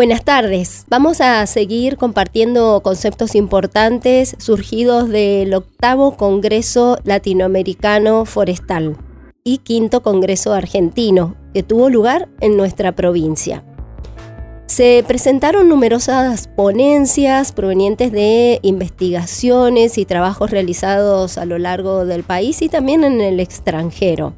Buenas tardes. Vamos a seguir compartiendo conceptos importantes surgidos del octavo Congreso Latinoamericano Forestal y quinto Congreso Argentino, que tuvo lugar en nuestra provincia. Se presentaron numerosas ponencias provenientes de investigaciones y trabajos realizados a lo largo del país y también en el extranjero.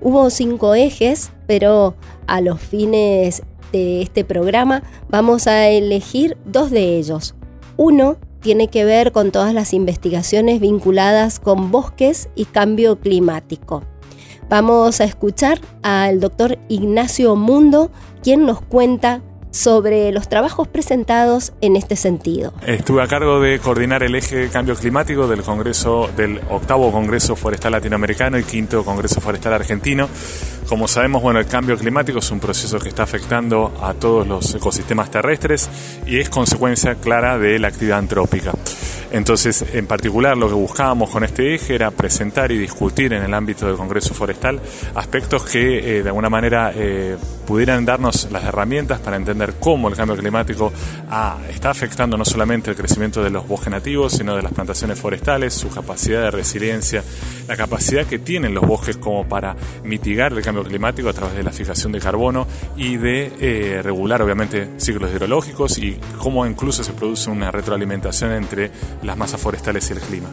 Hubo cinco ejes, pero a los fines de este programa vamos a elegir dos de ellos. Uno tiene que ver con todas las investigaciones vinculadas con bosques y cambio climático. Vamos a escuchar al doctor Ignacio Mundo, quien nos cuenta sobre los trabajos presentados en este sentido. Estuve a cargo de coordinar el eje de cambio climático del Congreso del octavo Congreso Forestal Latinoamericano y quinto Congreso Forestal Argentino. Como sabemos, bueno, el cambio climático es un proceso que está afectando a todos los ecosistemas terrestres y es consecuencia clara de la actividad antrópica. Entonces, en particular, lo que buscábamos con este eje era presentar y discutir en el ámbito del Congreso Forestal aspectos que, eh, de alguna manera, eh, pudieran darnos las herramientas para entender cómo el cambio climático está afectando no solamente el crecimiento de los bosques nativos, sino de las plantaciones forestales, su capacidad de resiliencia, la capacidad que tienen los bosques como para mitigar el cambio climático a través de la fijación de carbono y de eh, regular, obviamente, ciclos hidrológicos y cómo incluso se produce una retroalimentación entre las masas forestales y el clima.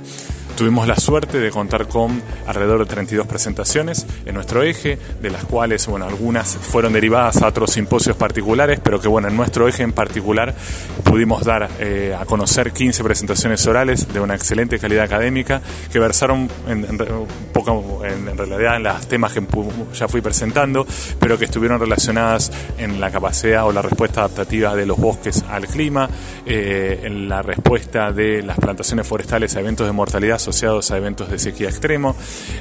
Tuvimos la suerte de contar con alrededor de 32 presentaciones en nuestro eje, de las cuales, bueno, algunas fueron derivadas a otros simposios particulares, pero que, bueno, en nuestro eje en particular pudimos dar eh, a conocer 15 presentaciones orales de una excelente calidad académica que versaron en, poco, en, realidad en los temas que ya fui presentando, pero que estuvieron relacionadas en la capacidad o la respuesta adaptativa de los bosques al clima, eh, en la respuesta de las plantaciones forestales a eventos de mortalidad asociados a eventos de sequía extremo,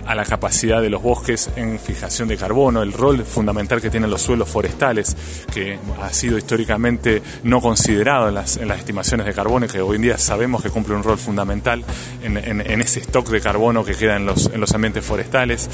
a la capacidad de los bosques en fijación de carbono, el rol fundamental que tienen los suelos forestales, que ha sido históricamente no considerado en las, en estimaciones de carbono y que hoy en día sabemos que cumple un rol fundamental en, ese stock de carbono que queda en los, en ambientes forestales.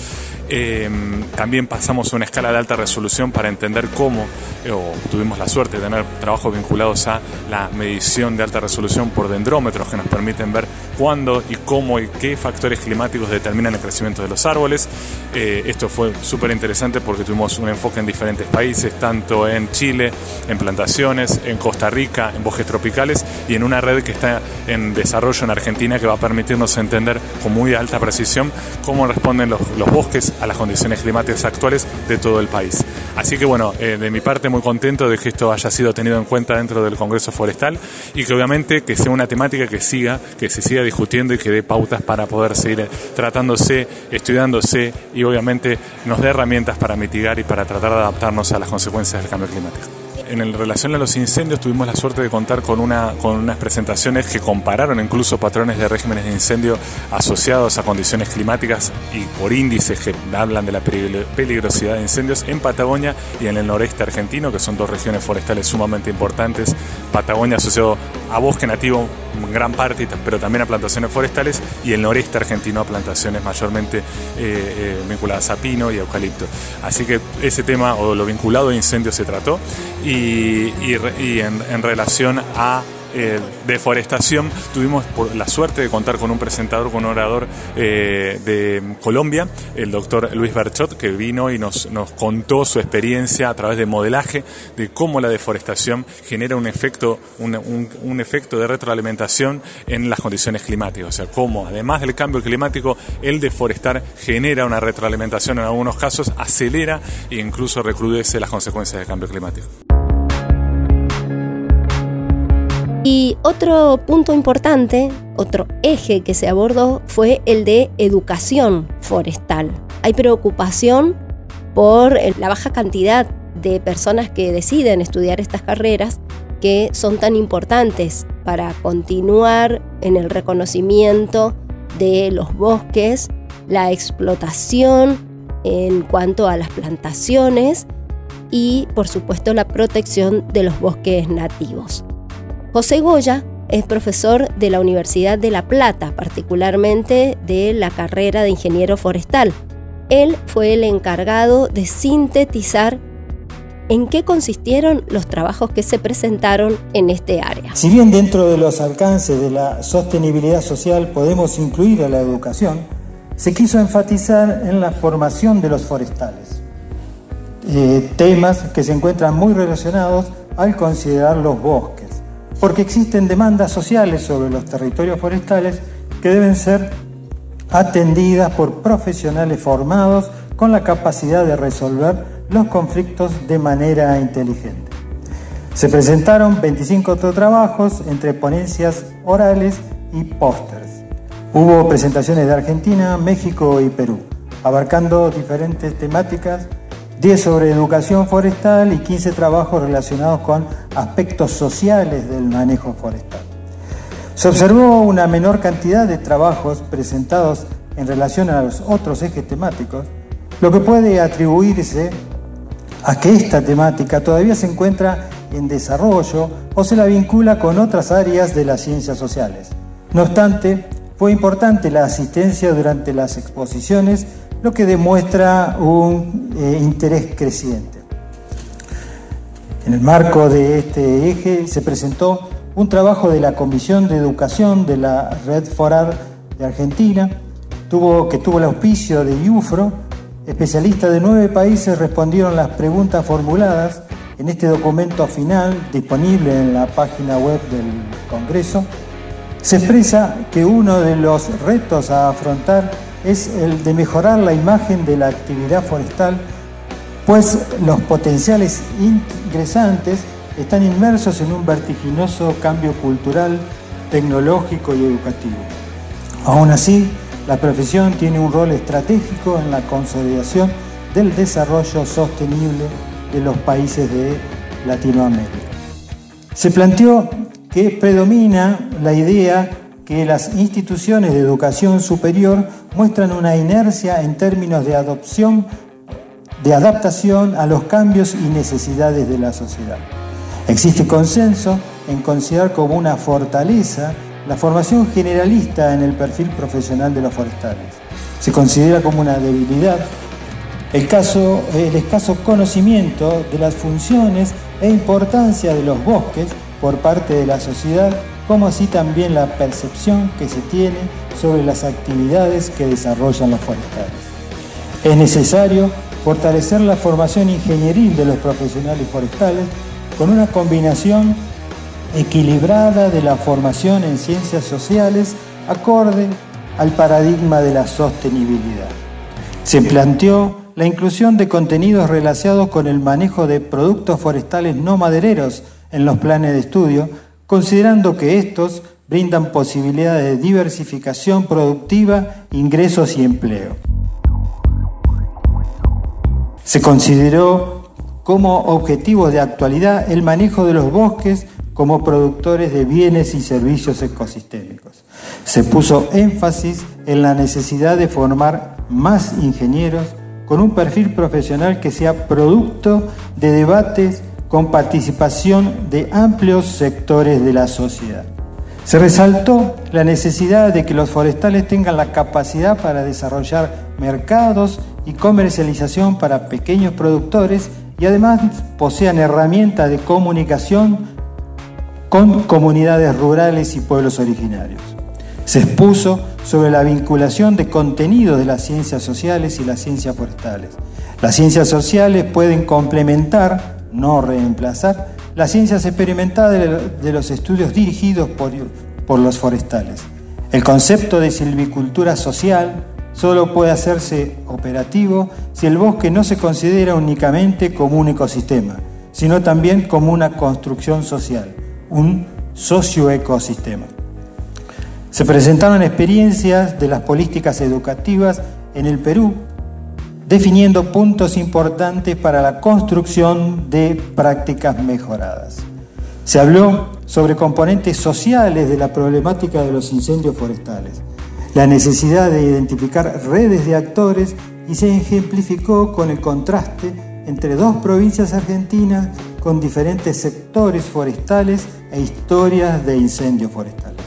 Eh, también pasamos a una escala de alta resolución para entender cómo, eh, o tuvimos la suerte de tener trabajos vinculados a la medición de alta resolución por dendrómetros que nos permiten ver cuándo y cómo y qué factores climáticos determinan el crecimiento de los árboles. Eh, esto fue súper interesante porque tuvimos un enfoque en diferentes países, tanto en Chile, en plantaciones, en Costa Rica, en bosques tropicales y en una red que está en desarrollo en Argentina que va a permitirnos entender con muy alta precisión cómo responden los, los bosques a las condiciones climáticas actuales de todo el país. Así que bueno, eh, de mi parte muy contento de que esto haya sido tenido en cuenta dentro del Congreso Forestal y que obviamente que sea una temática que siga, que se siga discutiendo y que dé para poder seguir tratándose, estudiándose y obviamente nos dé herramientas para mitigar y para tratar de adaptarnos a las consecuencias del cambio climático en relación a los incendios tuvimos la suerte de contar con, una, con unas presentaciones que compararon incluso patrones de regímenes de incendio asociados a condiciones climáticas y por índices que hablan de la peligrosidad de incendios en Patagonia y en el noreste argentino, que son dos regiones forestales sumamente importantes. Patagonia asociado a bosque nativo gran parte, pero también a plantaciones forestales, y el noreste argentino a plantaciones mayormente eh, eh, vinculadas a pino y eucalipto. Así que ese tema o lo vinculado a incendios se trató y y, en, relación a eh, deforestación tuvimos la suerte de contar con un presentador, con un orador eh, de Colombia, el doctor Luis Berchot, que vino y nos, nos contó su experiencia a través de modelaje de cómo la deforestación genera un efecto, un, un, un efecto de retroalimentación en las condiciones climáticas. O sea, cómo además del cambio climático, el deforestar genera una retroalimentación en algunos casos, acelera e incluso recrudece las consecuencias del cambio climático. Y otro punto importante, otro eje que se abordó fue el de educación forestal. Hay preocupación por la baja cantidad de personas que deciden estudiar estas carreras que son tan importantes para continuar en el reconocimiento de los bosques, la explotación en cuanto a las plantaciones y por supuesto la protección de los bosques nativos. José Goya es profesor de la Universidad de La Plata, particularmente de la carrera de ingeniero forestal. Él fue el encargado de sintetizar en qué consistieron los trabajos que se presentaron en este área. Si bien dentro de los alcances de la sostenibilidad social podemos incluir a la educación, se quiso enfatizar en la formación de los forestales, eh, temas que se encuentran muy relacionados al considerar los bosques, porque existen demandas sociales sobre los territorios forestales que deben ser atendidas por profesionales formados con la capacidad de resolver los conflictos de manera inteligente. Se presentaron 25 trabajos entre ponencias orales y pósters. Hubo presentaciones de Argentina, México y Perú, abarcando diferentes temáticas, 10 sobre educación forestal y 15 trabajos relacionados con aspectos sociales del manejo forestal. Se observó una menor cantidad de trabajos presentados en relación a los otros ejes temáticos, lo que puede atribuirse a que esta temática todavía se encuentra en desarrollo o se la vincula con otras áreas de las ciencias sociales. No obstante, fue importante la asistencia durante las exposiciones, lo que demuestra un eh, interés creciente. En el marco de este eje se presentó un trabajo de la Comisión de Educación de la Red Forar de Argentina, tuvo, que tuvo el auspicio de IUFRO, Especialistas de nueve países respondieron las preguntas formuladas en este documento final disponible en la página web del Congreso. Se expresa que uno de los retos a afrontar es el de mejorar la imagen de la actividad forestal, pues los potenciales ingresantes están inmersos en un vertiginoso cambio cultural, tecnológico y educativo. Aún así, la profesión tiene un rol estratégico en la consolidación del desarrollo sostenible de los países de Latinoamérica. Se planteó que predomina la idea que las instituciones de educación superior muestran una inercia en términos de adopción, de adaptación a los cambios y necesidades de la sociedad. Existe consenso en considerar como una fortaleza la formación generalista en el perfil profesional de los forestales. Se considera como una debilidad el, caso, el escaso conocimiento de las funciones e importancia de los bosques por parte de la sociedad, como así también la percepción que se tiene sobre las actividades que desarrollan los forestales. Es necesario fortalecer la formación ingenieril de los profesionales forestales con una combinación equilibrada de la formación en ciencias sociales acorde al paradigma de la sostenibilidad. Se planteó la inclusión de contenidos relacionados con el manejo de productos forestales no madereros en los planes de estudio, considerando que estos brindan posibilidades de diversificación productiva, ingresos y empleo. Se consideró como objetivo de actualidad el manejo de los bosques como productores de bienes y servicios ecosistémicos. Se puso énfasis en la necesidad de formar más ingenieros con un perfil profesional que sea producto de debates con participación de amplios sectores de la sociedad. Se resaltó la necesidad de que los forestales tengan la capacidad para desarrollar mercados y comercialización para pequeños productores y además posean herramientas de comunicación con comunidades rurales y pueblos originarios. Se expuso sobre la vinculación de contenido de las ciencias sociales y las ciencias forestales. Las ciencias sociales pueden complementar, no reemplazar, las ciencias experimentadas de los estudios dirigidos por, por los forestales. El concepto de silvicultura social solo puede hacerse operativo si el bosque no se considera únicamente como un ecosistema, sino también como una construcción social un socioecosistema. Se presentaron experiencias de las políticas educativas en el Perú, definiendo puntos importantes para la construcción de prácticas mejoradas. Se habló sobre componentes sociales de la problemática de los incendios forestales, la necesidad de identificar redes de actores y se ejemplificó con el contraste entre dos provincias argentinas con diferentes sectores forestales e historias de incendios forestales.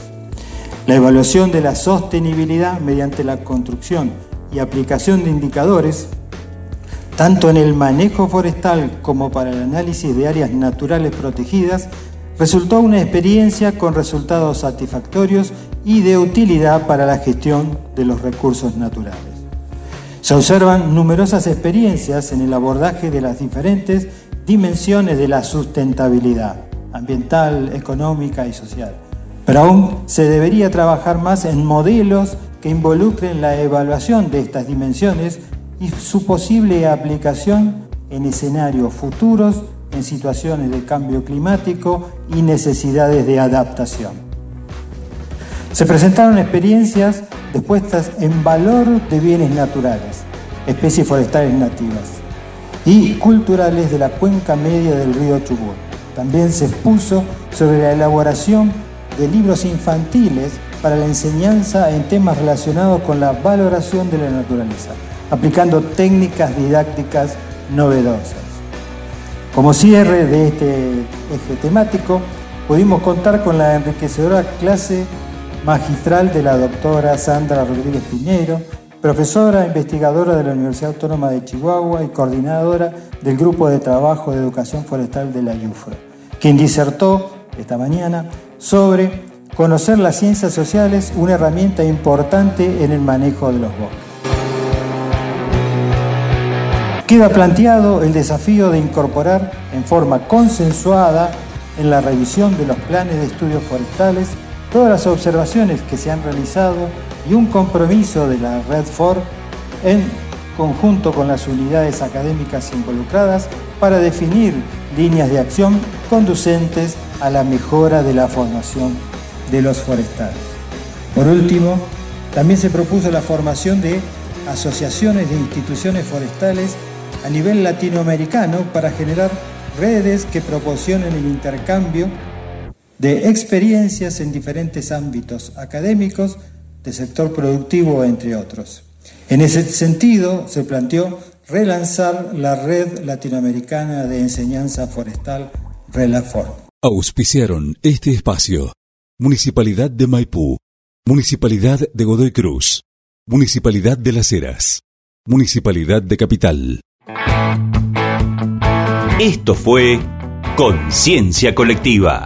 La evaluación de la sostenibilidad mediante la construcción y aplicación de indicadores, tanto en el manejo forestal como para el análisis de áreas naturales protegidas, resultó una experiencia con resultados satisfactorios y de utilidad para la gestión de los recursos naturales. Se observan numerosas experiencias en el abordaje de las diferentes dimensiones de la sustentabilidad ambiental, económica y social. Pero aún se debería trabajar más en modelos que involucren la evaluación de estas dimensiones y su posible aplicación en escenarios futuros en situaciones de cambio climático y necesidades de adaptación. Se presentaron experiencias de en valor de bienes naturales, especies forestales nativas y culturales de la cuenca media del río Chubut. También se expuso sobre la elaboración de libros infantiles para la enseñanza en temas relacionados con la valoración de la naturaleza, aplicando técnicas didácticas novedosas. Como cierre de este eje temático, pudimos contar con la enriquecedora clase magistral de la doctora Sandra Rodríguez Piñero, profesora investigadora de la Universidad Autónoma de Chihuahua y coordinadora del Grupo de Trabajo de Educación Forestal de la IUFRA, quien disertó esta mañana sobre conocer las ciencias sociales, una herramienta importante en el manejo de los bosques. Queda planteado el desafío de incorporar en forma consensuada en la revisión de los planes de estudios forestales todas las observaciones que se han realizado y un compromiso de la Red FOR en conjunto con las unidades académicas involucradas para definir líneas de acción conducentes a la mejora de la formación de los forestales. Por último, también se propuso la formación de asociaciones de instituciones forestales a nivel latinoamericano para generar redes que proporcionen el intercambio de experiencias en diferentes ámbitos académicos, de sector productivo, entre otros. En ese sentido, se planteó relanzar la Red Latinoamericana de Enseñanza Forestal, RELAFOR. Auspiciaron este espacio. Municipalidad de Maipú, Municipalidad de Godoy Cruz, Municipalidad de Las Heras, Municipalidad de Capital. Esto fue Conciencia Colectiva.